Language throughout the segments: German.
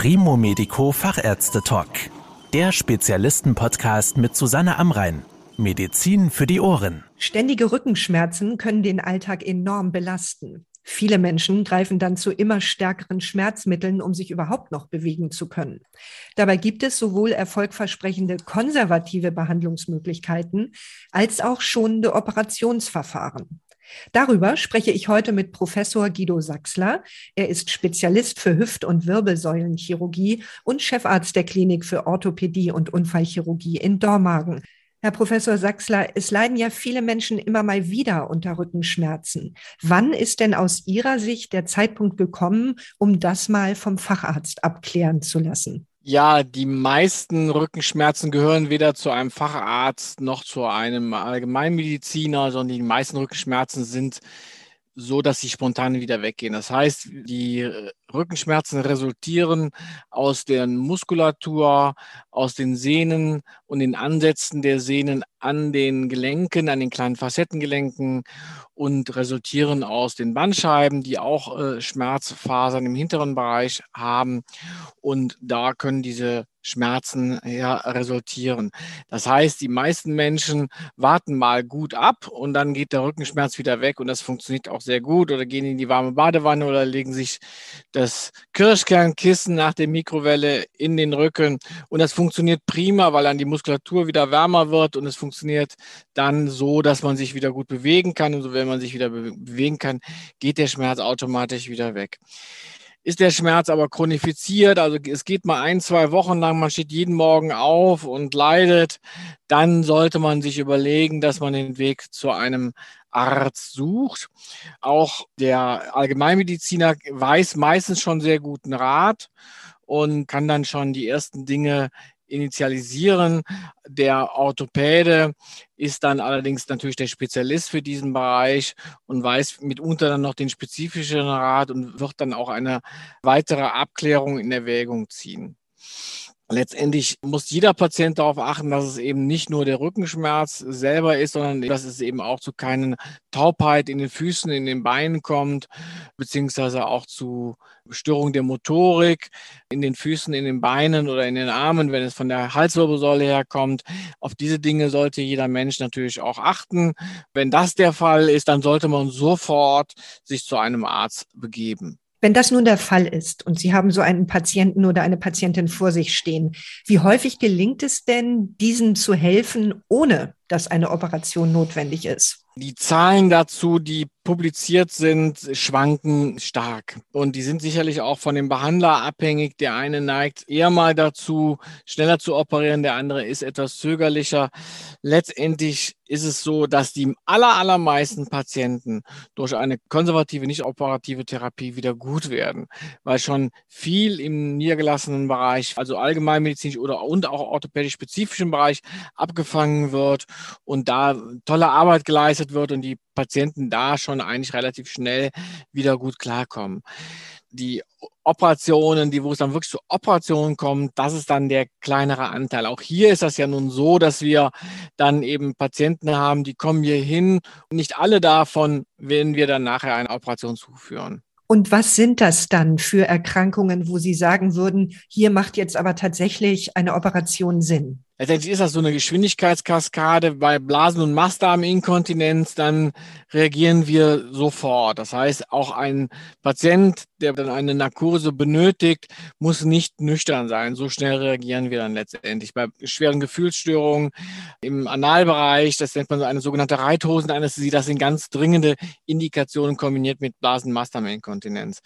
Primo Medico Fachärzte Talk. Der Spezialisten-Podcast mit Susanne Amrein. Medizin für die Ohren. Ständige Rückenschmerzen können den Alltag enorm belasten. Viele Menschen greifen dann zu immer stärkeren Schmerzmitteln, um sich überhaupt noch bewegen zu können. Dabei gibt es sowohl erfolgversprechende konservative Behandlungsmöglichkeiten als auch schonende Operationsverfahren. Darüber spreche ich heute mit Professor Guido Sachsler. Er ist Spezialist für Hüft- und Wirbelsäulenchirurgie und Chefarzt der Klinik für Orthopädie und Unfallchirurgie in Dormagen. Herr Professor Sachsler, es leiden ja viele Menschen immer mal wieder unter Rückenschmerzen. Wann ist denn aus Ihrer Sicht der Zeitpunkt gekommen, um das mal vom Facharzt abklären zu lassen? Ja, die meisten Rückenschmerzen gehören weder zu einem Facharzt noch zu einem Allgemeinmediziner, sondern die meisten Rückenschmerzen sind so, dass sie spontan wieder weggehen. Das heißt, die Rückenschmerzen resultieren aus der Muskulatur, aus den Sehnen und den Ansätzen der Sehnen an den Gelenken, an den kleinen Facettengelenken und resultieren aus den Bandscheiben, die auch äh, Schmerzfasern im hinteren Bereich haben. Und da können diese Schmerzen ja, resultieren. Das heißt, die meisten Menschen warten mal gut ab und dann geht der Rückenschmerz wieder weg und das funktioniert auch sehr gut oder gehen in die warme Badewanne oder legen sich das Kirschkernkissen nach der Mikrowelle in den Rücken und das funktioniert prima, weil dann die Muskulatur wieder wärmer wird und es funktioniert dann so, dass man sich wieder gut bewegen kann und so, wenn man sich wieder bewegen kann, geht der Schmerz automatisch wieder weg. Ist der Schmerz aber chronifiziert, also es geht mal ein, zwei Wochen lang, man steht jeden Morgen auf und leidet, dann sollte man sich überlegen, dass man den Weg zu einem Arzt sucht. Auch der Allgemeinmediziner weiß meistens schon sehr guten Rat und kann dann schon die ersten Dinge initialisieren. Der Orthopäde ist dann allerdings natürlich der Spezialist für diesen Bereich und weiß mitunter dann noch den spezifischen Rat und wird dann auch eine weitere Abklärung in Erwägung ziehen. Letztendlich muss jeder Patient darauf achten, dass es eben nicht nur der Rückenschmerz selber ist, sondern dass es eben auch zu keinen Taubheit in den Füßen, in den Beinen kommt, beziehungsweise auch zu Störung der Motorik in den Füßen, in den Beinen oder in den Armen, wenn es von der Halswirbelsäule herkommt. Auf diese Dinge sollte jeder Mensch natürlich auch achten. Wenn das der Fall ist, dann sollte man sofort sich zu einem Arzt begeben. Wenn das nun der Fall ist und Sie haben so einen Patienten oder eine Patientin vor sich stehen, wie häufig gelingt es denn, diesen zu helfen, ohne dass eine Operation notwendig ist? Die Zahlen dazu, die publiziert sind, schwanken stark. Und die sind sicherlich auch von dem Behandler abhängig. Der eine neigt eher mal dazu, schneller zu operieren, der andere ist etwas zögerlicher. Letztendlich ist es so, dass die aller, allermeisten Patienten durch eine konservative, nicht operative Therapie wieder gut werden, weil schon viel im niedergelassenen Bereich, also allgemeinmedizinisch oder und auch orthopädisch spezifischen Bereich abgefangen wird und da tolle Arbeit geleistet wird und die Patienten da schon eigentlich relativ schnell wieder gut klarkommen. Die Operationen, die, wo es dann wirklich zu Operationen kommt, das ist dann der kleinere Anteil. Auch hier ist das ja nun so, dass wir dann eben Patienten haben, die kommen hier hin. Nicht alle davon werden wir dann nachher eine Operation zuführen. Und was sind das dann für Erkrankungen, wo Sie sagen würden, hier macht jetzt aber tatsächlich eine Operation Sinn? Letztendlich ist das so eine Geschwindigkeitskaskade. Bei Blasen- und Mastdarminkontinenz, dann reagieren wir sofort. Das heißt, auch ein Patient, der dann eine Narkose benötigt, muss nicht nüchtern sein. So schnell reagieren wir dann letztendlich. Bei schweren Gefühlsstörungen im Analbereich, das nennt man so eine sogenannte Reithosenanästhesie, das sind ganz dringende Indikationen kombiniert mit Blasen- und Mastdarminkontinenz.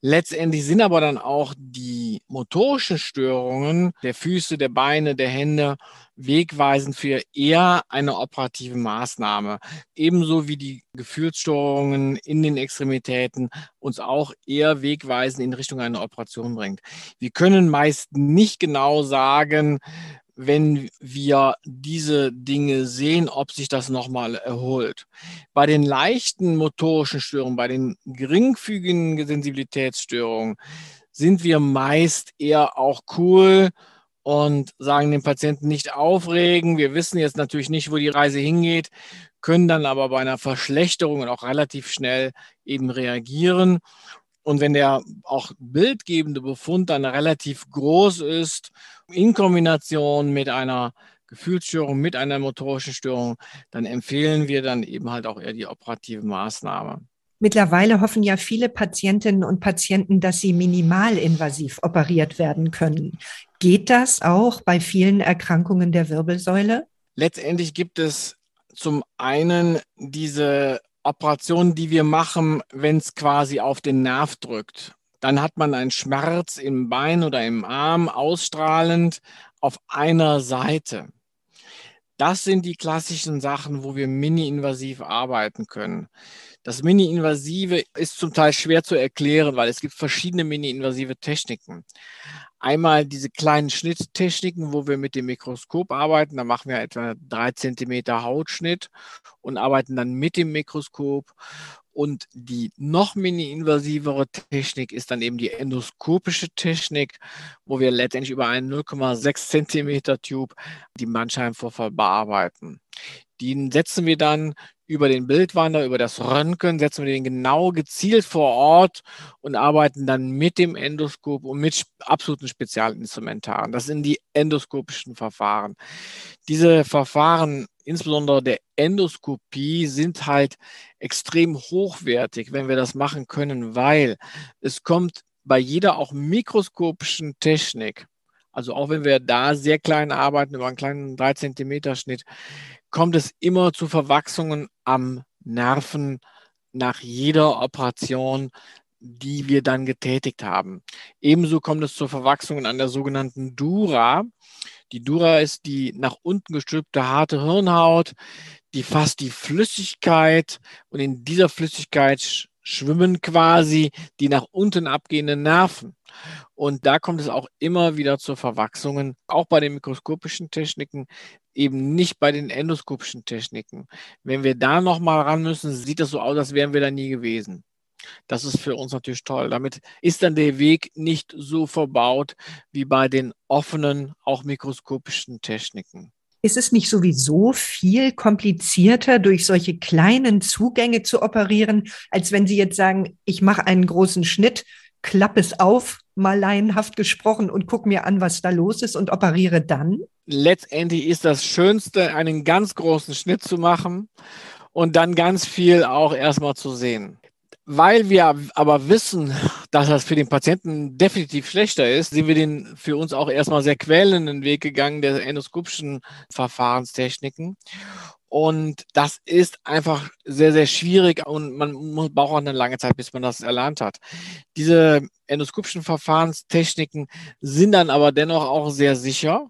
Letztendlich sind aber dann auch die motorischen Störungen der Füße, der Beine, der Hände, Ende wegweisend für eher eine operative Maßnahme. Ebenso wie die Gefühlsstörungen in den Extremitäten uns auch eher wegweisend in Richtung einer Operation bringt. Wir können meist nicht genau sagen, wenn wir diese Dinge sehen, ob sich das nochmal erholt. Bei den leichten motorischen Störungen, bei den geringfügigen Sensibilitätsstörungen sind wir meist eher auch cool und sagen dem Patienten nicht aufregen. Wir wissen jetzt natürlich nicht, wo die Reise hingeht, können dann aber bei einer Verschlechterung auch relativ schnell eben reagieren. Und wenn der auch bildgebende Befund dann relativ groß ist, in Kombination mit einer Gefühlsstörung, mit einer motorischen Störung, dann empfehlen wir dann eben halt auch eher die operative Maßnahme. Mittlerweile hoffen ja viele Patientinnen und Patienten, dass sie minimalinvasiv operiert werden können. Geht das auch bei vielen Erkrankungen der Wirbelsäule? Letztendlich gibt es zum einen diese Operationen, die wir machen, wenn es quasi auf den Nerv drückt. Dann hat man einen Schmerz im Bein oder im Arm ausstrahlend auf einer Seite. Das sind die klassischen Sachen, wo wir mini-invasiv arbeiten können. Das Mini-Invasive ist zum Teil schwer zu erklären, weil es gibt verschiedene mini-invasive Techniken. Einmal diese kleinen Schnitttechniken, wo wir mit dem Mikroskop arbeiten. Da machen wir etwa drei Zentimeter Hautschnitt und arbeiten dann mit dem Mikroskop. Und die noch mini-invasivere Technik ist dann eben die endoskopische Technik, wo wir letztendlich über einen 0,6 Zentimeter Tube die Bandscheibenvorfall bearbeiten. Die setzen wir dann über den Bildwander, über das Röntgen, setzen wir den genau gezielt vor Ort und arbeiten dann mit dem Endoskop und mit absoluten Spezialinstrumentaren. Das sind die endoskopischen Verfahren. Diese Verfahren, insbesondere der Endoskopie, sind halt extrem hochwertig, wenn wir das machen können, weil es kommt bei jeder auch mikroskopischen Technik, also auch wenn wir da sehr klein arbeiten, über einen kleinen 3 Zentimeter Schnitt, kommt es immer zu Verwachsungen am Nerven nach jeder Operation, die wir dann getätigt haben. Ebenso kommt es zu Verwachsungen an der sogenannten Dura. Die Dura ist die nach unten gestülpte harte Hirnhaut, die fasst die Flüssigkeit und in dieser Flüssigkeit schwimmen quasi die nach unten abgehenden Nerven. Und da kommt es auch immer wieder zu Verwachsungen, auch bei den mikroskopischen Techniken, eben nicht bei den endoskopischen Techniken. Wenn wir da nochmal ran müssen, sieht das so aus, als wären wir da nie gewesen. Das ist für uns natürlich toll. Damit ist dann der Weg nicht so verbaut wie bei den offenen, auch mikroskopischen Techniken. Ist es nicht sowieso viel komplizierter, durch solche kleinen Zugänge zu operieren, als wenn Sie jetzt sagen, ich mache einen großen Schnitt, klappe es auf, mal laienhaft gesprochen und gucke mir an, was da los ist und operiere dann? Letztendlich ist das Schönste, einen ganz großen Schnitt zu machen und dann ganz viel auch erstmal zu sehen. Weil wir aber wissen, dass das für den Patienten definitiv schlechter ist, sind wir den für uns auch erstmal sehr quälenden Weg gegangen der endoskopischen Verfahrenstechniken. Und das ist einfach sehr, sehr schwierig und man muss, braucht auch eine lange Zeit, bis man das erlernt hat. Diese endoskopischen Verfahrenstechniken sind dann aber dennoch auch sehr sicher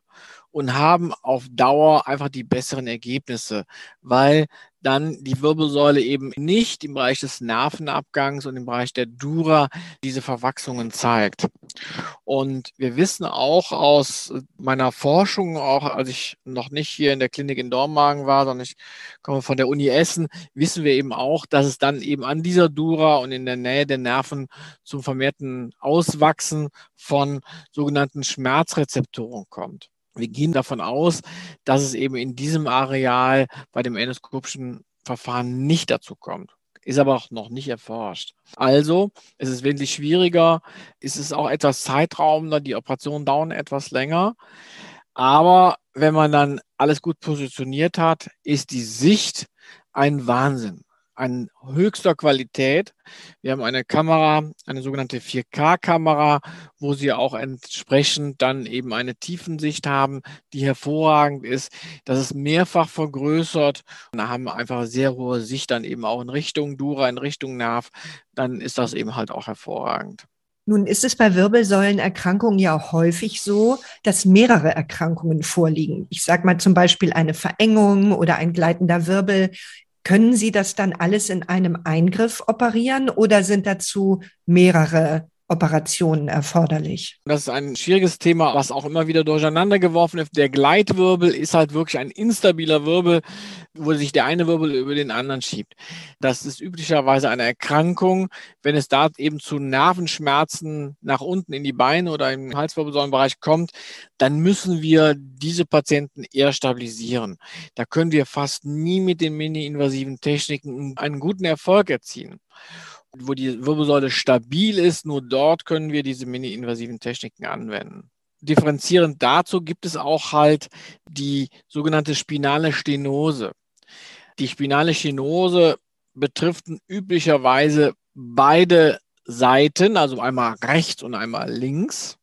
und haben auf Dauer einfach die besseren Ergebnisse, weil dann die Wirbelsäule eben nicht im Bereich des Nervenabgangs und im Bereich der Dura diese Verwachsungen zeigt. Und wir wissen auch aus meiner Forschung, auch als ich noch nicht hier in der Klinik in Dormagen war, sondern ich komme von der Uni Essen, wissen wir eben auch, dass es dann eben an dieser Dura und in der Nähe der Nerven zum vermehrten Auswachsen von sogenannten Schmerzrezeptoren kommt. Wir gehen davon aus, dass es eben in diesem Areal bei dem endoskopischen Verfahren nicht dazu kommt. Ist aber auch noch nicht erforscht. Also, es ist wesentlich schwieriger, es ist auch etwas zeitraubender, die Operationen dauern etwas länger. Aber wenn man dann alles gut positioniert hat, ist die Sicht ein Wahnsinn an höchster Qualität. Wir haben eine Kamera, eine sogenannte 4K-Kamera, wo Sie auch entsprechend dann eben eine Tiefensicht haben, die hervorragend ist. Das ist mehrfach vergrößert. Und da haben einfach sehr hohe Sicht dann eben auch in Richtung Dura, in Richtung Nerv. Dann ist das eben halt auch hervorragend. Nun ist es bei Wirbelsäulenerkrankungen ja häufig so, dass mehrere Erkrankungen vorliegen. Ich sage mal zum Beispiel eine Verengung oder ein gleitender Wirbel können Sie das dann alles in einem Eingriff operieren oder sind dazu mehrere Operationen erforderlich? Das ist ein schwieriges Thema, was auch immer wieder durcheinander geworfen wird. Der Gleitwirbel ist halt wirklich ein instabiler Wirbel, wo sich der eine Wirbel über den anderen schiebt. Das ist üblicherweise eine Erkrankung. Wenn es da eben zu Nervenschmerzen nach unten in die Beine oder im Halswirbelsäulenbereich kommt, dann müssen wir diese Patienten eher stabilisieren. Da können wir fast nie mit den mini-invasiven Techniken einen guten Erfolg erzielen. Wo die Wirbelsäule stabil ist, nur dort können wir diese mini-invasiven Techniken anwenden. Differenzierend dazu gibt es auch halt die sogenannte spinale Stenose. Die spinale Stenose betrifft üblicherweise beide Seiten, also einmal rechts und einmal links.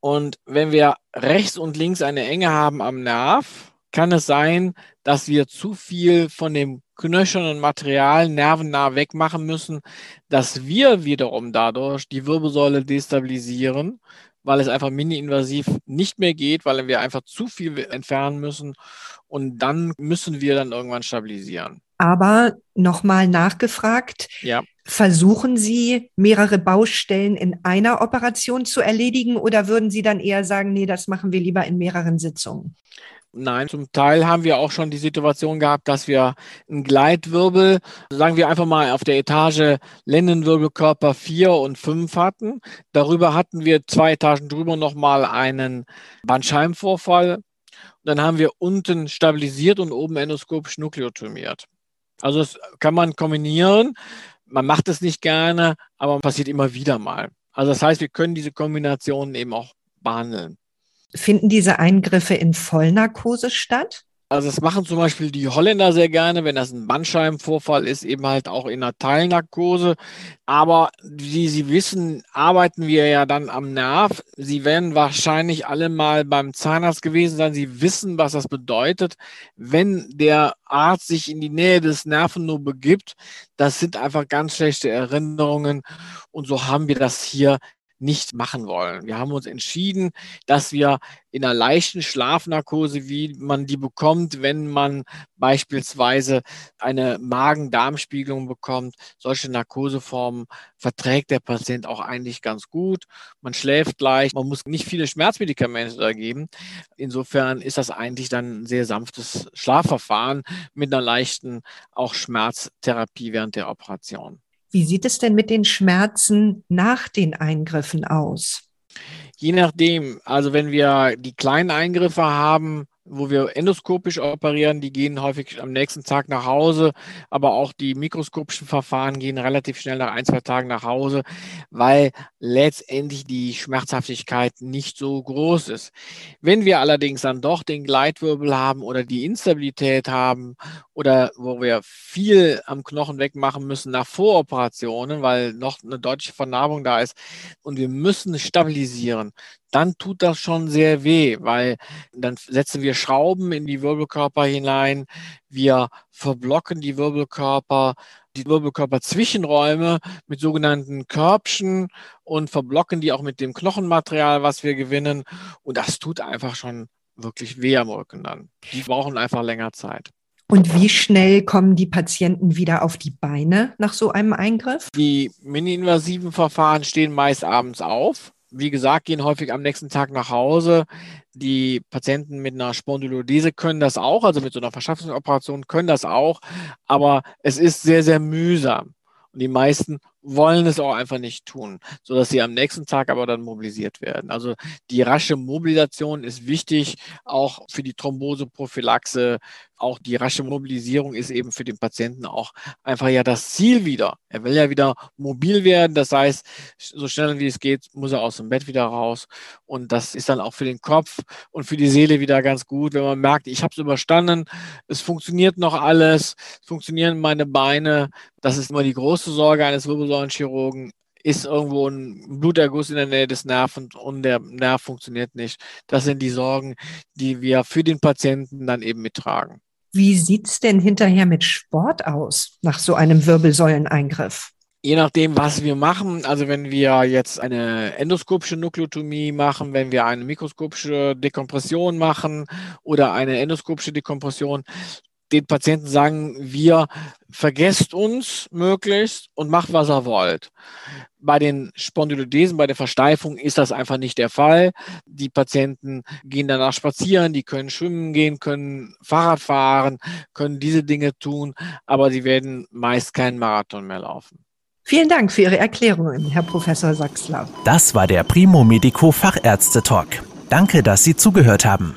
Und wenn wir rechts und links eine Enge haben am Nerv, kann es sein, dass wir zu viel von dem knöchernen Material nervennah wegmachen müssen, dass wir wiederum dadurch die Wirbelsäule destabilisieren, weil es einfach mini-invasiv nicht mehr geht, weil wir einfach zu viel entfernen müssen und dann müssen wir dann irgendwann stabilisieren. Aber nochmal nachgefragt, ja. versuchen Sie mehrere Baustellen in einer Operation zu erledigen oder würden Sie dann eher sagen, nee, das machen wir lieber in mehreren Sitzungen? Nein, zum Teil haben wir auch schon die Situation gehabt, dass wir einen Gleitwirbel, sagen wir einfach mal auf der Etage Lendenwirbelkörper 4 und 5 hatten. Darüber hatten wir zwei Etagen drüber nochmal einen Bandscheibenvorfall. Dann haben wir unten stabilisiert und oben endoskopisch nukleotomiert. Also das kann man kombinieren. Man macht es nicht gerne, aber passiert immer wieder mal. Also das heißt, wir können diese Kombinationen eben auch behandeln. Finden diese Eingriffe in Vollnarkose statt? Also das machen zum Beispiel die Holländer sehr gerne, wenn das ein Bandscheibenvorfall ist, eben halt auch in einer Teilnarkose. Aber wie Sie wissen, arbeiten wir ja dann am Nerv. Sie werden wahrscheinlich alle mal beim Zahnarzt gewesen sein. Sie wissen, was das bedeutet, wenn der Arzt sich in die Nähe des Nerven nur begibt. Das sind einfach ganz schlechte Erinnerungen. Und so haben wir das hier nicht machen wollen. Wir haben uns entschieden, dass wir in einer leichten Schlafnarkose, wie man die bekommt, wenn man beispielsweise eine Magen-Darm-Spiegelung bekommt, solche Narkoseformen verträgt der Patient auch eigentlich ganz gut. Man schläft leicht, man muss nicht viele Schmerzmedikamente da geben. Insofern ist das eigentlich dann ein sehr sanftes Schlafverfahren mit einer leichten auch Schmerztherapie während der Operation. Wie sieht es denn mit den Schmerzen nach den Eingriffen aus? Je nachdem, also wenn wir die kleinen Eingriffe haben, wo wir endoskopisch operieren, die gehen häufig am nächsten Tag nach Hause, aber auch die mikroskopischen Verfahren gehen relativ schnell nach ein, zwei Tagen nach Hause, weil letztendlich die Schmerzhaftigkeit nicht so groß ist. Wenn wir allerdings dann doch den Gleitwirbel haben oder die Instabilität haben oder wo wir viel am Knochen wegmachen müssen nach Voroperationen, weil noch eine deutliche Vernarbung da ist und wir müssen stabilisieren, dann tut das schon sehr weh, weil dann setzen wir Schrauben in die Wirbelkörper hinein, wir verblocken die Wirbelkörper, die Wirbelkörperzwischenräume mit sogenannten Körbchen und verblocken die auch mit dem Knochenmaterial, was wir gewinnen. Und das tut einfach schon wirklich weh am Rücken dann. Die brauchen einfach länger Zeit. Und wie schnell kommen die Patienten wieder auf die Beine nach so einem Eingriff? Die mini-invasiven Verfahren stehen meist abends auf wie gesagt, gehen häufig am nächsten Tag nach Hause. Die Patienten mit einer Spondylodese können das auch, also mit so einer Verschaffungsoperation können das auch, aber es ist sehr, sehr mühsam. Und die meisten wollen es auch einfach nicht tun, so dass sie am nächsten Tag aber dann mobilisiert werden. Also die rasche Mobilisation ist wichtig, auch für die Thromboseprophylaxe. Auch die rasche Mobilisierung ist eben für den Patienten auch einfach ja das Ziel wieder. Er will ja wieder mobil werden. Das heißt, so schnell wie es geht, muss er aus dem Bett wieder raus. Und das ist dann auch für den Kopf und für die Seele wieder ganz gut, wenn man merkt, ich habe es überstanden, es funktioniert noch alles, es funktionieren meine Beine. Das ist immer die große Sorge eines Wirbelsäulen Wirbelsäulenchirurgen ist irgendwo ein Bluterguss in der Nähe des Nerven und der Nerv funktioniert nicht. Das sind die Sorgen, die wir für den Patienten dann eben mittragen. Wie sieht es denn hinterher mit Sport aus nach so einem Wirbelsäuleneingriff? Je nachdem, was wir machen, also wenn wir jetzt eine endoskopische Nukleotomie machen, wenn wir eine mikroskopische Dekompression machen oder eine endoskopische Dekompression, den Patienten sagen wir, vergesst uns möglichst und macht, was ihr wollt. Bei den Spondylodesen, bei der Versteifung ist das einfach nicht der Fall. Die Patienten gehen danach spazieren, die können schwimmen gehen, können Fahrrad fahren, können diese Dinge tun, aber sie werden meist keinen Marathon mehr laufen. Vielen Dank für Ihre Erklärungen, Herr Professor Sachsler. Das war der Primo Medico Fachärzte Talk. Danke, dass Sie zugehört haben.